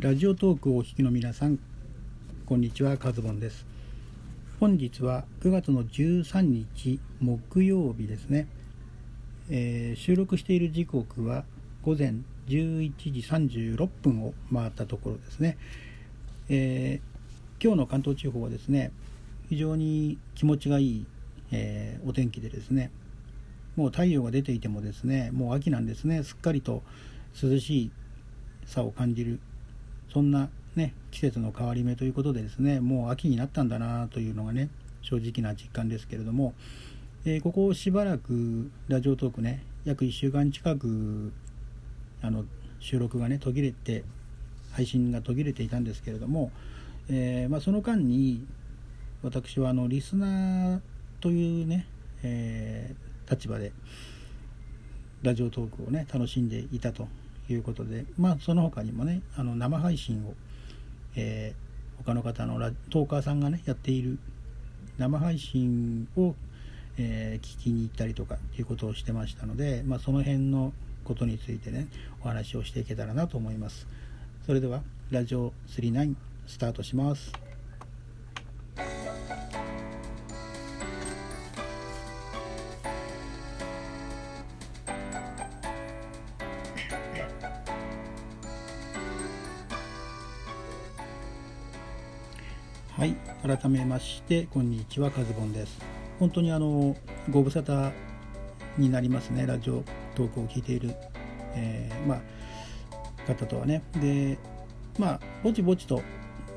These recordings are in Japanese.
ラジオトークをお聞きの皆さんこんにちはカズボンです。本日は9月の13日木曜日ですね、えー、収録している時刻は午前11時36分を回ったところですね、えー、今日の関東地方はですね非常に気持ちがいい、えー、お天気でですねもう太陽が出ていてもですねもう秋なんですね。すっかりと涼しさを感じるそんな、ね、季節の変わり目ということでですねもう秋になったんだなというのがね正直な実感ですけれども、えー、ここしばらくラジオトークね約1週間近くあの収録がね途切れて配信が途切れていたんですけれども、えー、まあ、その間に私はあのリスナーというね、えー、立場でラジオトークをね楽しんでいたということで、まあ、その他にもねあの生配信を、えー、他の方のラトーカーさんがねやっている生配信を、えー、聞きに行ったりとかっていうことをしてましたので、まあ、その辺のことについてねお話をしていけたらなと思います。それではラジオ39スタートします。はい改めましてこんにちはカズボンです。本当にあのご無沙汰になりますね。ラジオトークを聞いている、えー、まあ、方とはね。でまあぼちぼちと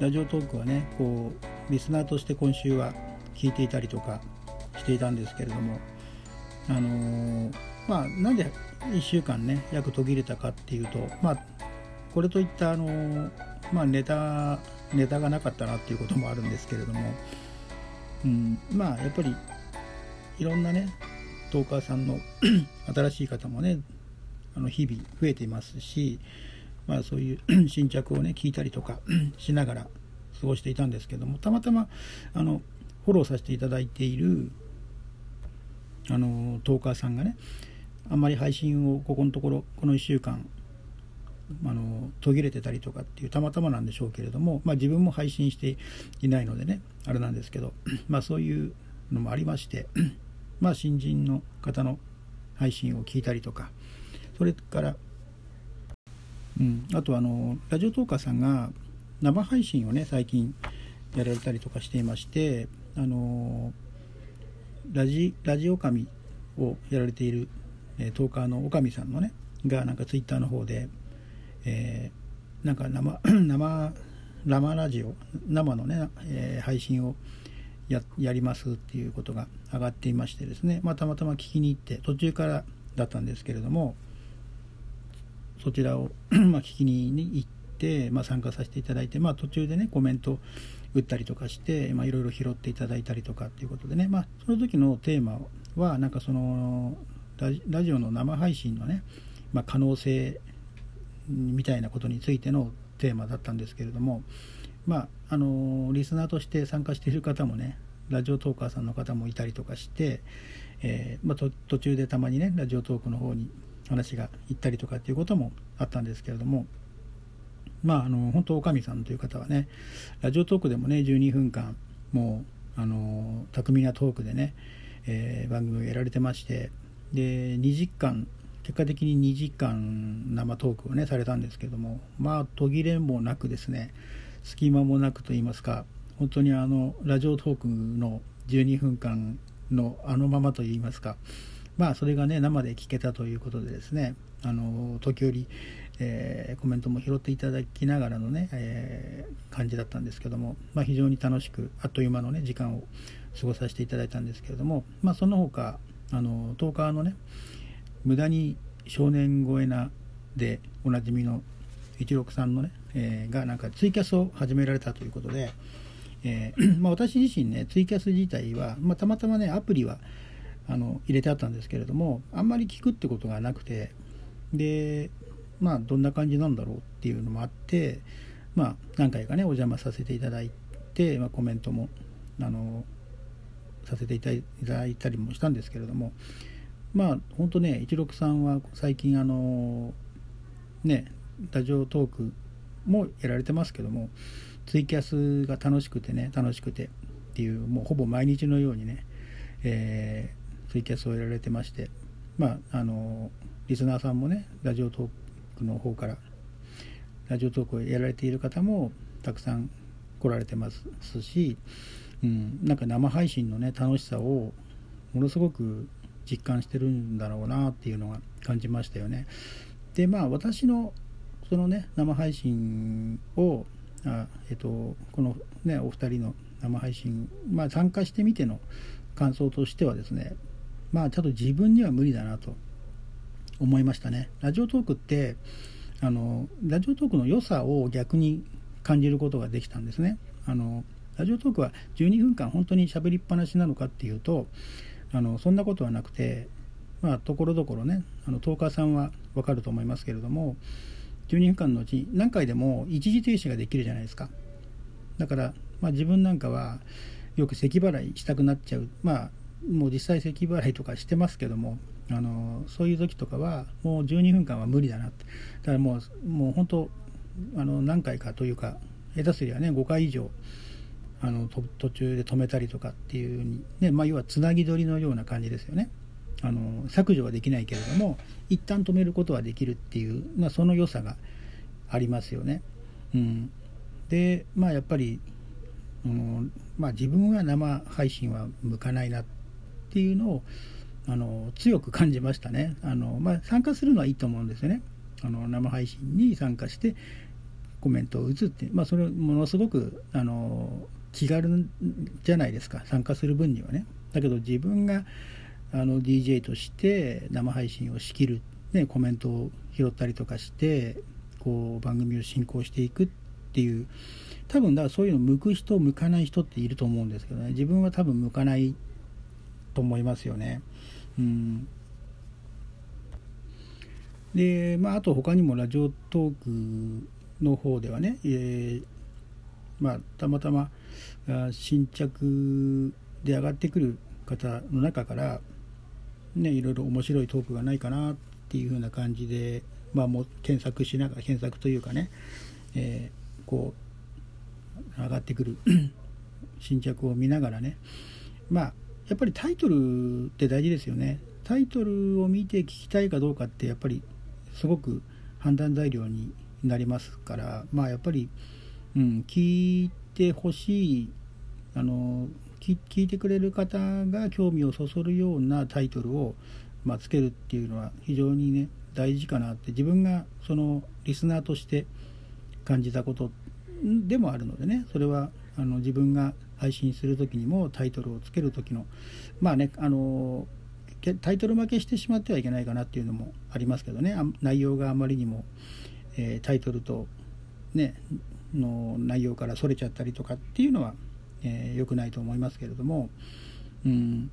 ラジオトークはねこうリスナーとして今週は聞いていたりとかしていたんですけれどもあのー、まあなんで1週間ね約途切れたかっていうとまあこれといったあのー、まあネタネタがなかったなっていうこともあるんですけれども、うん、まあやっぱりいろんなねトーカーさんの 新しい方もねあの日々増えていますし、まあ、そういう 新着をね聞いたりとか しながら過ごしていたんですけどもたまたまあのフォローさせていただいているあのトーカーさんがねあんまり配信をここのところこの1週間あの途切れてたりとかっていうたまたまなんでしょうけれども、まあ、自分も配信していないのでねあれなんですけど、まあ、そういうのもありまして、まあ、新人の方の配信を聞いたりとかそれから、うん、あとあのラジオトーカーさんが生配信をね最近やられたりとかしていましてあのラジラジオ神をやられている、えトーカーのおかみさんのねがなんかツイッターの方でえー、なんか生 生生ラジオ生のね、えー、配信をややりますっていうことが上がっていましてですね、まあ、たまたま聞きに行って途中からだったんですけれどもそちらを まあ聞きに行って、まあ、参加させていただいて、まあ、途中でねコメント打ったりとかしていろいろ拾っていただいたりとかっていうことでね、まあ、その時のテーマはなんかそのラジオの生配信のね、まあ、可能性みたいなことについてのテーマだったんですけれどもまああのリスナーとして参加している方もねラジオトーカーさんの方もいたりとかして、えー、まあ、途中でたまにねラジオトークの方に話が行ったりとかっていうこともあったんですけれどもまああの本当おかみさんという方はねラジオトークでもね12分間もうあの巧みなトークでね、えー、番組をやられてましてで2時間結果的に2時間生トークをねされたんですけどもまあ途切れもなくですね隙間もなくと言いますか本当にあのラジオトークの12分間のあのままと言いますかまあそれがね生で聞けたということでですねあの時折、えー、コメントも拾っていただきながらのね、えー、感じだったんですけども、まあ、非常に楽しくあっという間のね時間を過ごさせていただいたんですけれども、まあ、その他あのトーカーのね無駄に少年超えなでおなじみの一六さんのね、えー、がなんかツイキャスを始められたということで、えー、まあ、私自身ねツイキャス自体は、まあ、たまたまねアプリはあの入れてあったんですけれどもあんまり聞くってことがなくてでまあどんな感じなんだろうっていうのもあってまあ何回かねお邪魔させていただいて、まあ、コメントもあのさせていただいたりもしたんですけれどもまあ本当ね一六さんは最近あのねラジオトークもやられてますけどもツイキャスが楽しくてね楽しくてっていうもうほぼ毎日のようにね、えー、ツイキャスをやられてましてまああのリスナーさんもねラジオトークの方からラジオトークをやられている方もたくさん来られてますし、うん、なんか生配信のね楽しさをものすごく実感してるんだろうなっていうのが感じましたよね。でまあ私のそのね生配信をあ、えっと、このねお二人の生配信、まあ、参加してみての感想としてはですねまあちょっと自分には無理だなと思いましたね。ラジオトークってあのラジオトークの良さを逆に感じることができたんですね。あのラジオトークは12分間本当に喋りっぱなしなのかっていうとあのそんなことはなくてところどころねあのトーカーさんはわかると思いますけれども12分間のうち何回でも一時停止ができるじゃないですか。だから、まあ、自分なんかはよく咳払いしたくなっちゃう。まあもう実際咳払いとかしてますけどもあのそういう時とかはもう12分間は無理だなって。だからもうもう本当あの何回かというか下手すりゃね5回以上あの途中で止めたりとかっていうに、ねまあ、要はつなぎ撮りのような感じですよね。あの削除はできないけれども一旦止めることはできるっていう、まあ、その良さがありますよね。うん、でまあやっぱり、うんまあ、自分は生配信は向かないなっていうのをあの強く感じましたね。あの、まあ、参加するのはいいと思うんですよね。あの生配信に参加してコメントを打つって、まあ、それものすごくあの気軽じゃないですか参加する分にはね。だけど自分があの DJ として生配信を仕切る、ね、コメントを拾ったりとかしてこう番組を進行していくっていう多分だからそういうの向く人向かない人っていると思うんですけどね。自分は多分向かないと思いますよね。うん。でまあ、あと他にもラジオトークの方ではね、えー、まあ、たまたま新着で上がってくる方の中から、ね、いろいろ面白いトークがないかなっていう風な感じで、まあ、もう検索しながら検索というかね、えー、こう上がってくる 新着を見ながらねまあやっぱりタイトルって大事ですよね。タイトルを見て聞きたいかどうかってやっぱりすごく判断材料になりますからまあやっぱり、うん、聞いてほしいあの聞いてくれる方が興味をそそるようなタイトルを、まあ、つけるっていうのは非常にね大事かなって自分がそのリスナーとして感じたことでもあるのでねそれはあの自分が配信する時にもタイトルをつける時のまあねあのタイトル負けしてしまってはいけないかなっていうのもありますけどね内容があまりにも、えー、タイトルとねの内容からそれちゃったりとかっていうのはえー、くないと思いますけれども、うん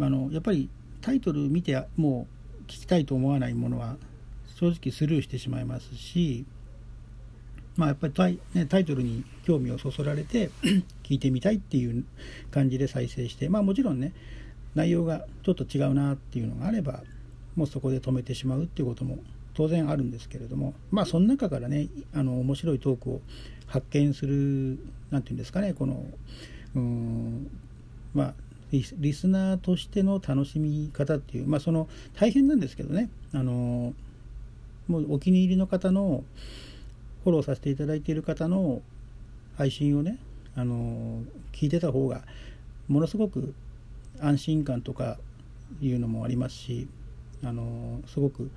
あのやっぱりタイトル見てもう聞きたいと思わないものは正直スルーしてしまいますし、まあ、やっぱりタイ,、ね、タイトルに興味をそそられて 聞いてみたいっていう感じで再生して、まあ、もちろんね内容がちょっと違うなっていうのがあればもうそこで止めてしまうっていうことも当然あるんですけれどもまあその中からねあの面白いトークを発見する何て言うんですかねこのうんまあリスナーとしての楽しみ方っていうまあその大変なんですけどねあのもうお気に入りの方のフォローさせていただいている方の配信をねあの聞いてた方がものすごく安心感とかいうのもありますしあのすごく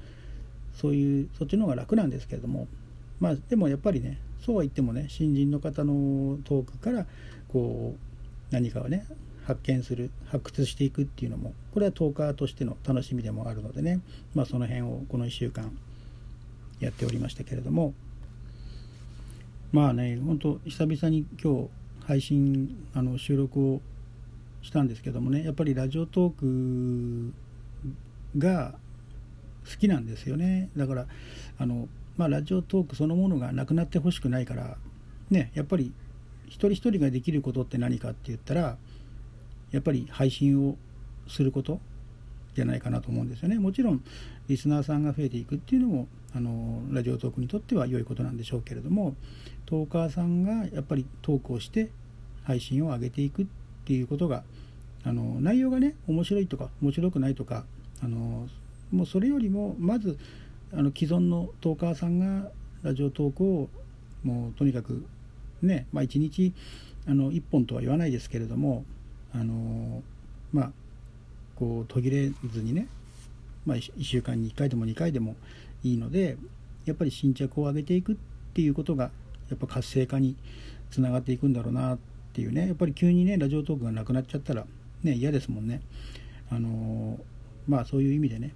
そういうそっちの方が楽なんですけれどもまあでもやっぱりねそうは言ってもね新人の方のトークからこう何かをね発見する発掘していくっていうのもこれはトーカーとしての楽しみでもあるのでねまあその辺をこの1週間やっておりましたけれどもまあね本当久々に今日配信あの収録をしたんですけどもねやっぱりラジオトークが好きなんですよね。だからあの、まあ、ラジオトークそのものがなくなってほしくないからねやっぱり一人一人ができることって何かって言ったらやっぱり配信をすることじゃないかなと思うんですよね。もちろんリスナーさんが増えていくっていうのもあのラジオトークにとっては良いことなんでしょうけれどもトーカーさんがやっぱりトークをして配信を上げていくっていうことがあの内容がね面白いとか面白くないとかあのもうそれよりもまずあの既存のトーカーさんがラジオトークをもうとにかくね、まあ、1日あの1本とは言わないですけれどもあのまあこう途切れずにね、まあ、1週間に1回でも2回でもいいのでやっぱり新着を上げていくっていうことがやっぱ活性化につながっていくんだろうなっていうねやっぱり急にねラジオトークがなくなっちゃったらね嫌ですもんね。あのまあそういう意味でね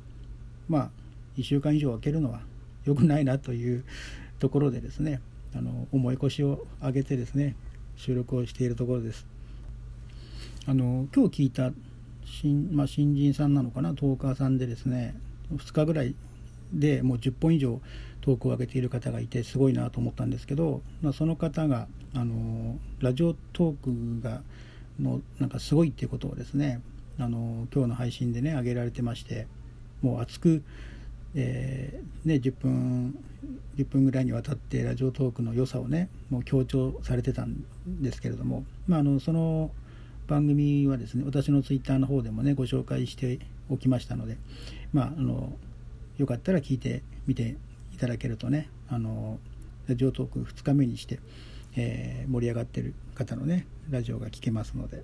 まあ1週間以上空けるのは良くないなというところでですねあの重い腰を上げてですね収録をしているところです。あの今日聞いた新,、まあ、新人さんなのかなトーカーさんでですね2日ぐらいでもう10本以上トークを上げている方がいてすごいなと思ったんですけど、まあ、その方があのラジオトークがのなんかすごいっていうことをですねあの今日の配信でね上げられてましてもう熱く、えー、ね、10分10分ぐらいにわたってラジオトークの良さをねもう強調されてたんですけれども、まあ、あのその番組はですね私のツイッターの方でもねご紹介しておきましたので、まあ、あのよかったら聞いてみていただけるとねあのラジオトーク2日目にして、えー、盛り上がってる方のねラジオが聞けますので。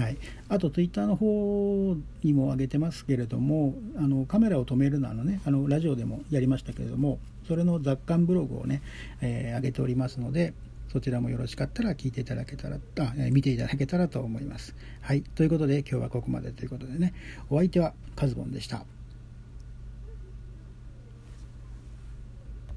はい、あとツイッターの方にも上げてますけれどもあのカメラを止めるのあのねあのラジオでもやりましたけれどもそれの雑感ブログをね、えー、上げておりますのでそちらもよろしかったら聞いていただけたらあ、え、見ていただけたらと思います。はいということで今日はここまでということでねお相手はカズボンでした。